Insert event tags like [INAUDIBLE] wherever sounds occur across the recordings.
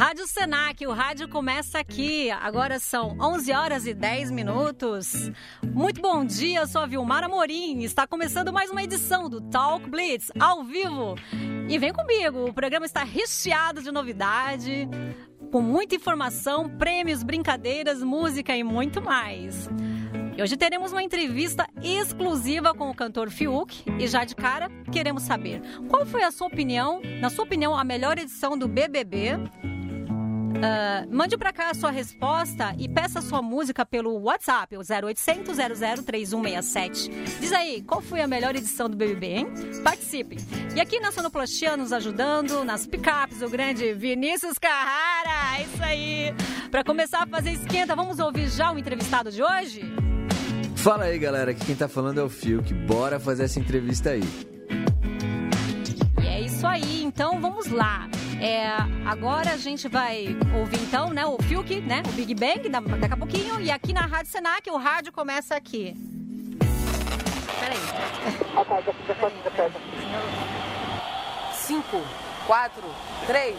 Rádio Senac, o rádio começa aqui. Agora são 11 horas e 10 minutos. Muito bom dia, eu sou a Vilmara Morim. Está começando mais uma edição do Talk Blitz ao vivo. E vem comigo, o programa está recheado de novidade, com muita informação, prêmios, brincadeiras, música e muito mais. Hoje teremos uma entrevista exclusiva com o cantor Fiuk e já de cara queremos saber qual foi a sua opinião, na sua opinião, a melhor edição do BBB Uh, mande para cá a sua resposta e peça sua música pelo WhatsApp, o 0800 003167. Diz aí, qual foi a melhor edição do BBB, hein? Participe! E aqui na Sonoplastia nos ajudando, nas picapes, o grande Vinícius Carrara. É isso aí! Para começar a fazer esquenta, vamos ouvir já o entrevistado de hoje? Fala aí, galera, aqui quem tá falando é o Fiuk. Bora fazer essa entrevista aí. Isso aí, então vamos lá. É, agora a gente vai ouvir então, né, o Fiuk, né, o Big Bang, daqui a pouquinho, e aqui na Rádio Senac, o rádio começa aqui. Peraí. Cinco, quatro, três,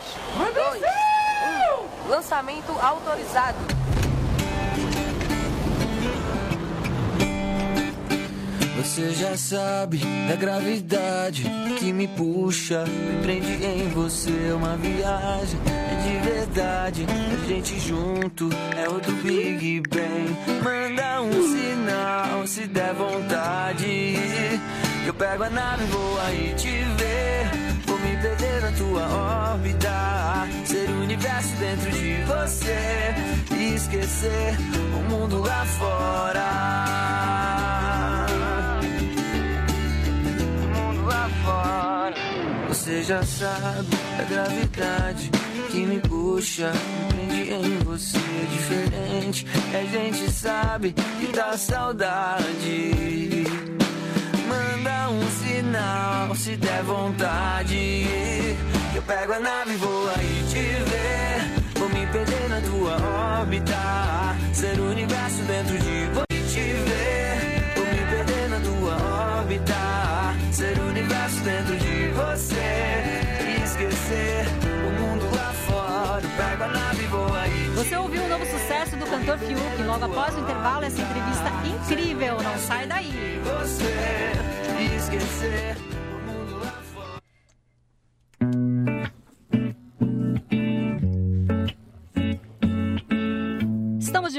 dois, um. Lançamento autorizado. Você já sabe da gravidade que me puxa, me prende em você uma viagem. É de verdade, a gente junto é o do Big Bang. Manda um sinal se der vontade. Eu pego a nave, vou aí te ver. Vou me perder na tua órbita. Ser o universo dentro de você. E esquecer o mundo lá fora. Você já sabe da gravidade que me puxa, me prende em você é diferente. A gente sabe que dá saudade. Manda um sinal se der vontade. Eu pego a nave e vou aí te ver. Vou me perder na tua órbita. Ser o universo dentro de você. Ser o universo dentro de você. E esquecer o mundo lá fora. Pega a nave e voa aí. Você ouviu o novo sucesso do cantor Fiuk. Logo após o intervalo, essa entrevista incrível. Não sai daí. Você e esquecer.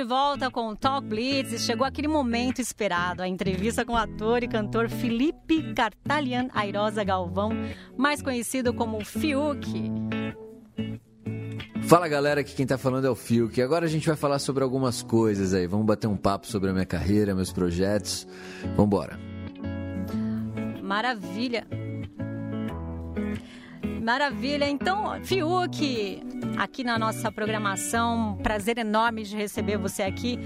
De volta com o Talk Blitz e chegou aquele momento esperado, a entrevista com o ator e cantor Felipe Cartalian Airosa Galvão, mais conhecido como Fiuk. Fala galera, aqui quem tá falando é o Fiuk. Agora a gente vai falar sobre algumas coisas aí. Vamos bater um papo sobre a minha carreira, meus projetos. Vambora. Maravilha. Maravilha. Então, Fiuk, aqui na nossa programação, prazer enorme de receber você aqui.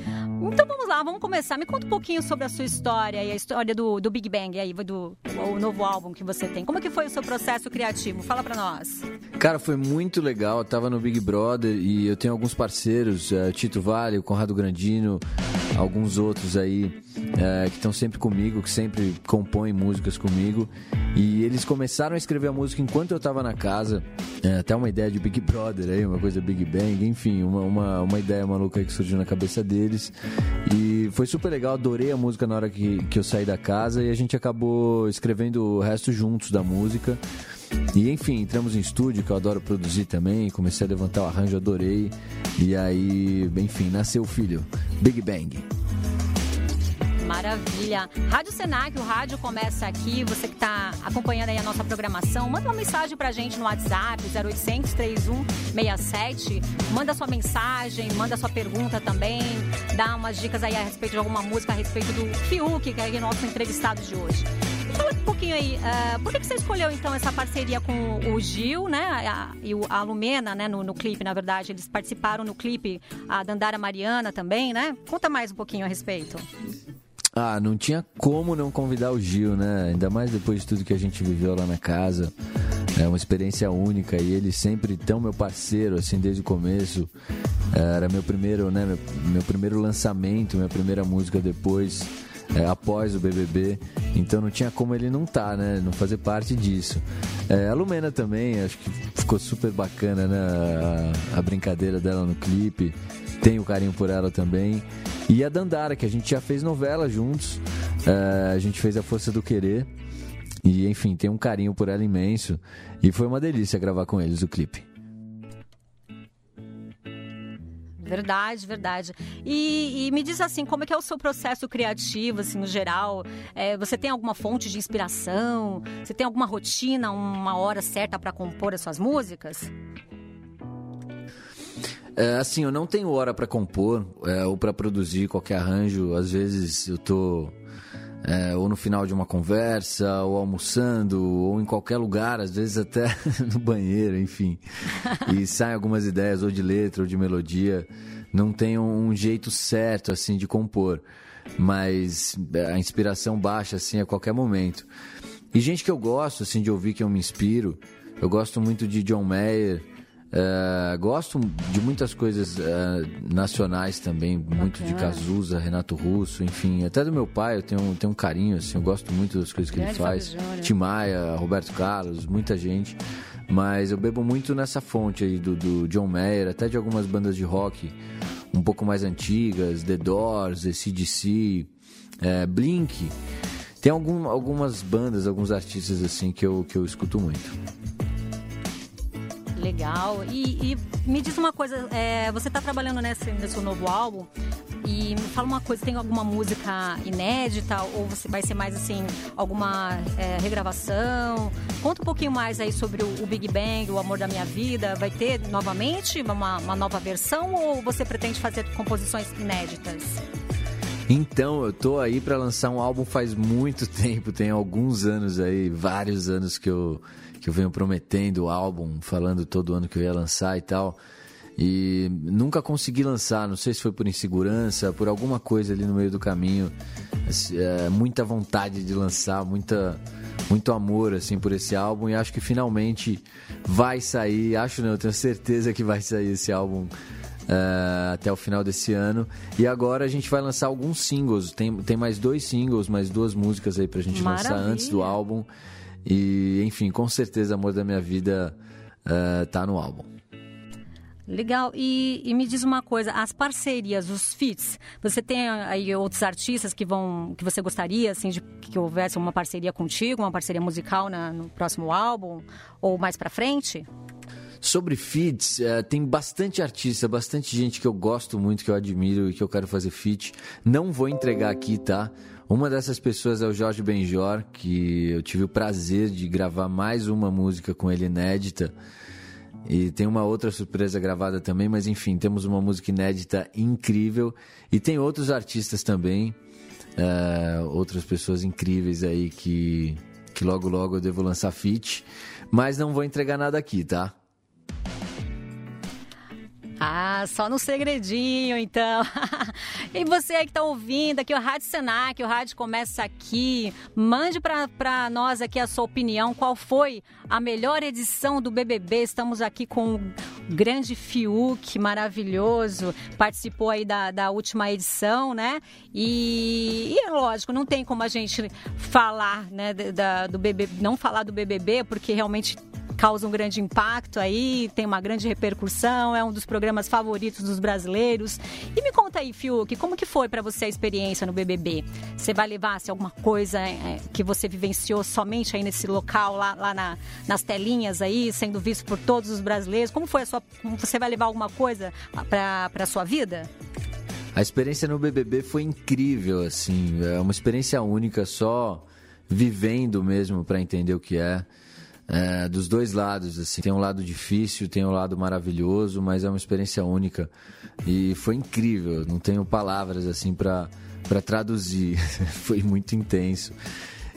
Então vamos lá, vamos começar. Me conta um pouquinho sobre a sua história e a história do, do Big Bang aí, do o novo álbum que você tem. Como que foi o seu processo criativo? Fala pra nós. Cara, foi muito legal. Eu tava no Big Brother e eu tenho alguns parceiros, uh, Tito Vale, o Conrado Grandino, alguns outros aí uh, que estão sempre comigo, que sempre compõem músicas comigo. E eles começaram a escrever a música enquanto eu tava na casa. Uh, até uma ideia de Big Brother aí, uma coisa Big Bang, enfim, uma, uma, uma ideia maluca que surgiu na cabeça deles. E foi super legal, adorei a música na hora que, que eu saí da casa e a gente acabou escrevendo o resto juntos da música. E enfim, entramos em estúdio, que eu adoro produzir também, comecei a levantar o arranjo, adorei. E aí, enfim, nasceu o filho, Big Bang. Maravilha. Rádio Senac, o rádio começa aqui. Você que está acompanhando aí a nossa programação, manda uma mensagem pra gente no WhatsApp, 0800 3167. Manda sua mensagem, manda sua pergunta também. Dá umas dicas aí a respeito de alguma música, a respeito do Fiuk, que é o nosso entrevistado de hoje. Fala um pouquinho aí, uh, por que, que você escolheu então essa parceria com o Gil, né? A, e a Lumena, né? No, no clipe, na verdade. Eles participaram no clipe, a Dandara Mariana também, né? Conta mais um pouquinho a respeito. Ah, não tinha como não convidar o Gil, né? Ainda mais depois de tudo que a gente viveu lá na casa. É uma experiência única e ele sempre tão meu parceiro, assim, desde o começo. Era meu primeiro, né? Meu, meu primeiro lançamento, minha primeira música depois é, após o BBB, então não tinha como ele não estar, tá, né? Não fazer parte disso. É, a Lumena também, acho que ficou super bacana, né? A, a brincadeira dela no clipe. Tenho carinho por ela também. E a Dandara, que a gente já fez novela juntos. É, a gente fez A Força do Querer. E, enfim, tem um carinho por ela imenso. E foi uma delícia gravar com eles o clipe. Verdade, verdade. E, e, me diz assim, como é que é o seu processo criativo, assim, no geral? É, você tem alguma fonte de inspiração? Você tem alguma rotina, uma hora certa para compor as suas músicas? É, assim, eu não tenho hora para compor é, ou para produzir qualquer arranjo. Às vezes eu tô é, ou no final de uma conversa, ou almoçando, ou em qualquer lugar, às vezes até [LAUGHS] no banheiro, enfim. [LAUGHS] E saem algumas ideias, ou de letra, ou de melodia. Não tem um jeito certo, assim, de compor. Mas a inspiração baixa, assim, a qualquer momento. E gente que eu gosto, assim, de ouvir, que eu me inspiro. Eu gosto muito de John Mayer, Uh, gosto de muitas coisas uh, nacionais também, Bacana. muito de Cazuza, Renato Russo, enfim, até do meu pai eu tenho, tenho um carinho, assim, eu gosto muito das coisas que Grande ele faz. Timaya, Roberto Carlos, muita gente. Mas eu bebo muito nessa fonte aí do, do John Mayer, até de algumas bandas de rock um pouco mais antigas, The Doors, ACDC, é, Blink. Tem algum, algumas bandas, alguns artistas assim que eu, que eu escuto muito. Legal. E, e me diz uma coisa, é, você está trabalhando nesse, nesse novo álbum e me fala uma coisa, tem alguma música inédita ou você vai ser mais assim, alguma é, regravação? Conta um pouquinho mais aí sobre o, o, Big Bang, o Amor da Minha Vida. Vai ter novamente uma, uma nova versão ou você pretende fazer composições inéditas? Então, eu tô aí para lançar um álbum faz muito [LAUGHS] tempo, tem alguns anos aí, vários anos que eu que eu venho prometendo o álbum, falando todo ano que eu ia lançar e tal. E nunca consegui lançar, não sei se foi por insegurança, por alguma coisa ali no meio do caminho. É, muita vontade de lançar, muita, muito amor assim por esse álbum e acho que finalmente vai sair. Acho não, eu tenho certeza que vai sair esse álbum Uh, até o final desse ano. E agora a gente vai lançar alguns singles. Tem, tem mais dois singles, mais duas músicas aí pra gente Maravilha. lançar antes do álbum. E, enfim, com certeza Amor da Minha Vida uh, tá no álbum. Legal. E, e, me diz uma coisa, as parcerias, os feats, você tem aí outros artistas que vão, que você gostaria, assim, de que houvesse uma parceria contigo, uma parceria musical na, no próximo álbum ou mais para frente? Sobre feats, uh, tem bastante artista, bastante gente que eu gosto muito, que eu admiro e que eu quero fazer feat. Não vou entregar aqui, tá? Uma dessas pessoas é o Jorge Benjor, que eu tive o prazer de gravar mais uma música com ele inédita. E tem uma outra surpresa gravada também, mas enfim, temos uma música inédita incrível. E tem outros artistas também, uh, outras pessoas incríveis aí que, que logo logo eu devo lançar feat. Mas não vou entregar nada aqui, tá? Ah, só no segredinho, então. [LAUGHS] e você aí que está ouvindo aqui, o Rádio Senac, o rádio começa aqui. Mande para nós aqui a sua opinião. Qual foi a melhor edição do BBB? Estamos aqui com o grande Fiuk, maravilhoso. Participou aí da, da última edição, né? E, e é lógico, não tem como a gente falar, né, da, do BBB, não falar do BBB, porque realmente causa um grande impacto aí, tem uma grande repercussão, é um dos programas favoritos dos brasileiros. E me conta aí, Fiuk, como que foi para você a experiência no BBB? Você vai levar se alguma coisa é, que você vivenciou somente aí nesse local, lá, lá na, nas telinhas aí, sendo visto por todos os brasileiros? Como foi a sua. Você vai levar alguma coisa para sua vida? A experiência no BBB foi incrível, assim, é uma experiência única, só vivendo mesmo para entender o que é é, dos dois lados. Assim. Tem um lado difícil, tem um lado maravilhoso, mas é uma experiência única. E foi incrível, não tenho palavras assim para traduzir. [LAUGHS] foi muito intenso.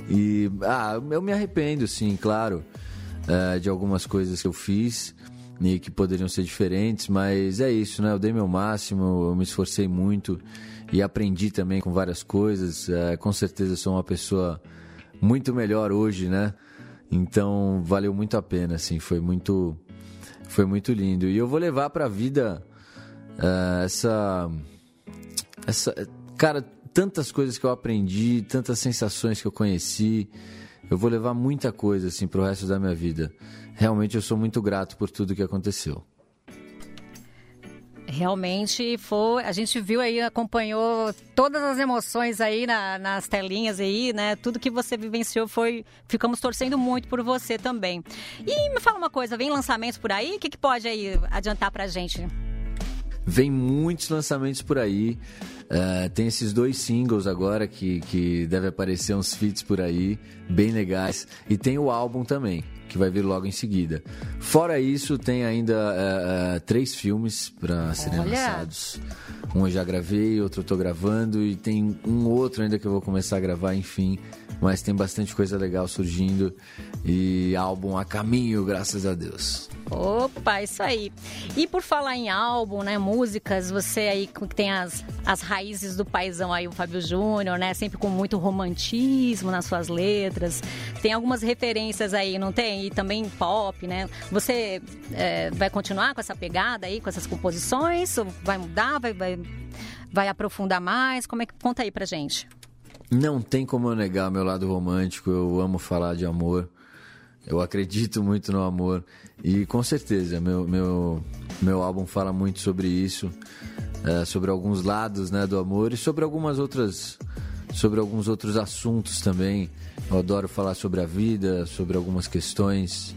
E ah, eu me arrependo, sim, claro, é, de algumas coisas que eu fiz e que poderiam ser diferentes, mas é isso, né? Eu dei meu máximo, eu me esforcei muito e aprendi também com várias coisas. É, com certeza sou uma pessoa muito melhor hoje, né? Então valeu muito a pena, assim, foi muito, foi muito lindo. E eu vou levar para a vida uh, essa, essa, cara, tantas coisas que eu aprendi, tantas sensações que eu conheci. Eu vou levar muita coisa assim pro resto da minha vida. Realmente eu sou muito grato por tudo que aconteceu. Realmente foi, a gente viu aí, acompanhou todas as emoções aí na, nas telinhas aí, né? Tudo que você vivenciou foi, ficamos torcendo muito por você também. E me fala uma coisa, vem lançamentos por aí? O que, que pode aí adiantar pra gente? Vem muitos lançamentos por aí. Uh, tem esses dois singles agora que, que deve aparecer uns feats por aí, bem legais. E tem o álbum também, que vai vir logo em seguida. Fora isso, tem ainda uh, uh, três filmes para serem Olha. lançados. Um eu já gravei, outro eu tô gravando e tem um outro ainda que eu vou começar a gravar, enfim. Mas tem bastante coisa legal surgindo e álbum a caminho, graças a Deus. Opa, isso aí. E por falar em álbum, né, músicas, você aí que tem as, as raízes do paizão aí, o Fábio Júnior, né, sempre com muito romantismo nas suas letras. Tem algumas referências aí, não tem? E também pop, né? Você é, vai continuar com essa pegada aí, com essas composições? Vai mudar, vai, vai, vai aprofundar mais? Como é que conta aí pra gente? Não tem como eu negar meu lado romântico, eu amo falar de amor. Eu acredito muito no amor e com certeza meu, meu, meu álbum fala muito sobre isso, é, sobre alguns lados né, do amor e sobre algumas outras sobre alguns outros assuntos também. Eu adoro falar sobre a vida, sobre algumas questões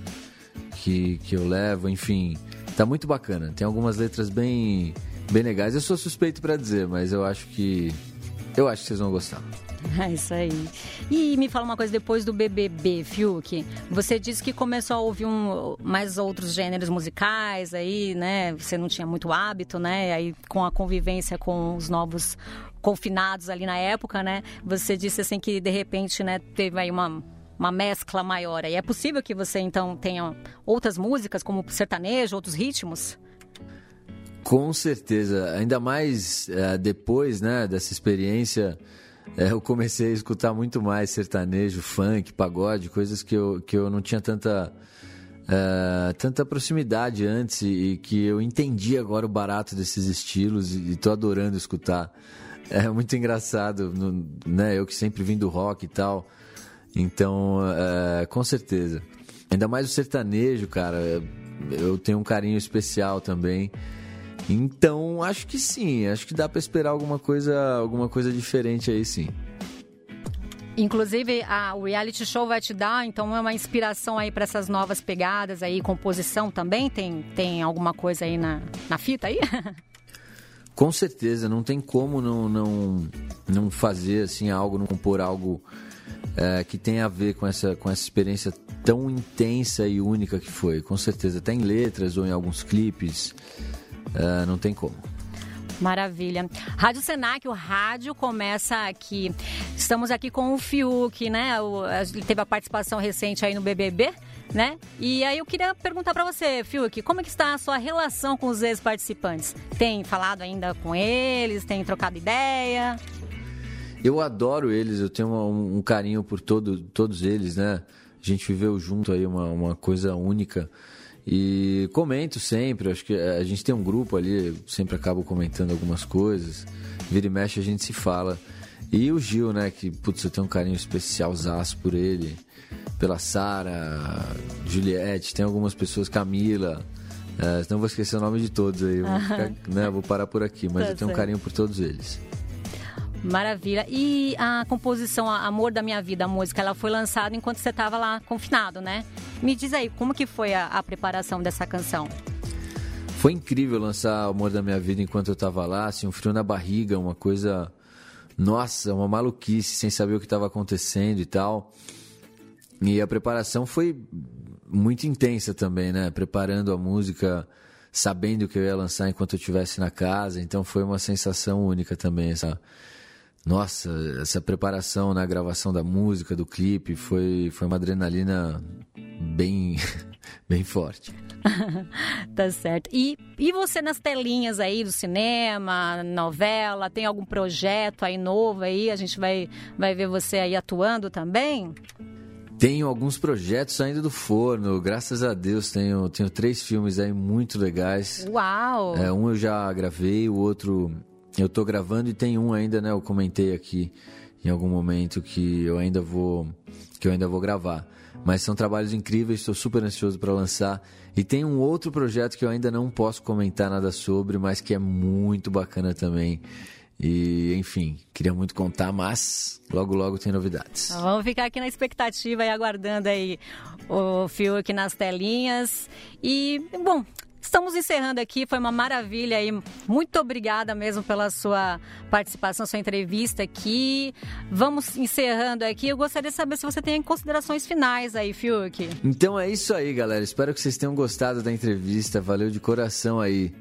que, que eu levo, enfim, tá muito bacana. Tem algumas letras bem bem legais. Eu sou suspeito para dizer, mas eu acho que eu acho que vocês vão gostar. [LAUGHS] É isso aí. E me fala uma coisa, depois do BBB, Fiuk, você disse que começou a ouvir um, mais outros gêneros musicais aí, né? Você não tinha muito hábito, né? Aí com a convivência com os novos confinados ali na época, né? Você disse assim que de repente, né, teve aí uma uma mescla maior. E é possível que você então tenha outras músicas como sertanejo, outros ritmos? Com certeza, ainda mais uh, depois, né, dessa experiência é, eu comecei a escutar muito mais sertanejo, funk, pagode, coisas que eu, que eu não tinha tanta, é, tanta proximidade antes e, que eu entendi agora o barato desses estilos e estou adorando escutar. É muito engraçado, no, né? Eu que sempre vim do rock e tal. Então, é, com certeza. Ainda mais o sertanejo, cara. Eu tenho um carinho especial também. Então, acho que sim, acho que dá para esperar alguma coisa, alguma coisa diferente aí sim. Inclusive, a, o reality show vai te dar, então, é uma inspiração aí para essas novas pegadas aí, composição também? Tem, tem alguma coisa aí na, na fita aí? [LAUGHS] Com certeza, não tem como não, não, não fazer assim algo, não compor algo é, que tenha a ver com essa, com essa experiência tão intensa e única que foi. Com certeza, até em letras ou em alguns clipes. Uh, não tem como. Maravilha. Rádio Senac, o rádio começa aqui. Estamos aqui com o Fiuk, né? O, ele teve a participação recente aí no BBB, né? E aí eu queria perguntar para você, Fiuk, como é que está a sua relação com os ex-participantes? Tem falado ainda com eles? Tem trocado ideia? Eu adoro eles, eu tenho um, um carinho por todo, todos eles, né? A gente viveu junto aí uma, uma coisa única. E comento sempre, acho que a gente tem um grupo ali, sempre acabo comentando algumas coisas. Vira e mexe a gente se fala. E o Gil, né, que putz, eu tenho um carinho especial zaço por ele, pela Sara, Juliette, tem algumas pessoas, Camila. É, não vou esquecer o nome de todos aí, vou, [LAUGHS] ficar, né, vou parar por aqui, mas tá eu tenho um carinho por todos eles. Maravilha. E a composição Amor da Minha Vida, a música, ela foi lançada enquanto você estava lá confinado, né? Me diz aí, como que foi a, a, preparação dessa canção? Foi incrível lançar Amor da Minha Vida enquanto eu estava lá, assim, um frio na barriga, uma coisa... Nossa, uma maluquice, sem saber o que estava acontecendo e tal. E a preparação foi muito intensa também, né? Preparando a música, sabendo que eu ia lançar enquanto eu estivesse na casa. Então foi uma sensação única também, essa nossa, essa preparação na gravação da música, do clipe, foi, foi uma adrenalina bem, [LAUGHS] bem forte. [LAUGHS] tá certo. E, e você nas telinhas aí do cinema, novela, tem algum projeto aí novo aí? A gente vai, vai ver você aí atuando também? Tenho alguns projetos ainda do forno, graças a Deus. Tenho, tenho três filmes aí muito legais. Uau! É, um eu já gravei, o outro eu tô gravando e tem um ainda, né? Eu comentei aqui em algum momento que eu ainda vou que eu ainda vou gravar. Mas são trabalhos incríveis, estou super ansioso para lançar. E tem um outro projeto que eu ainda não posso comentar nada sobre, mas que é muito bacana também. E, enfim, queria muito contar, mas logo, logo tem novidades. Vamos ficar aqui na expectativa e aguardando aí o aqui nas telinhas. E, bom, Estamos encerrando aqui, foi uma maravilha aí. Muito obrigada mesmo pela sua participação, sua entrevista aqui. Vamos encerrando aqui. Eu gostaria de saber se você tem considerações finais aí, Fiuk. Então é isso aí, galera. Espero que vocês tenham gostado da entrevista. Valeu de coração aí.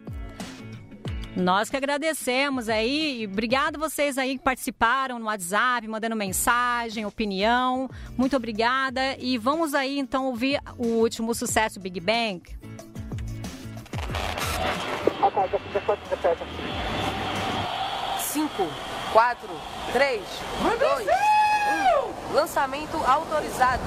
Nós que agradecemos aí, obrigado vocês aí que participaram no WhatsApp, mandando mensagem, opinião. Muito obrigada e vamos aí então ouvir o último sucesso Big Bang. Cinco, quatro, três, dois, um. Lançamento autorizado.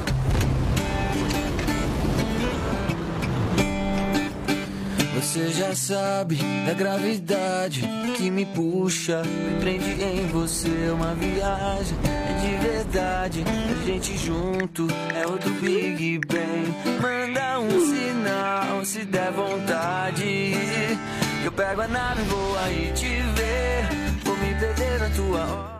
Você já sabe da gravidade que me puxa, me prende em você. Uma viagem é de verdade, a gente junto é outro Big Bang. Manda um sinal se der vontade. Eu pego a nave, vou aí te ver. Vou me perder na tua hora.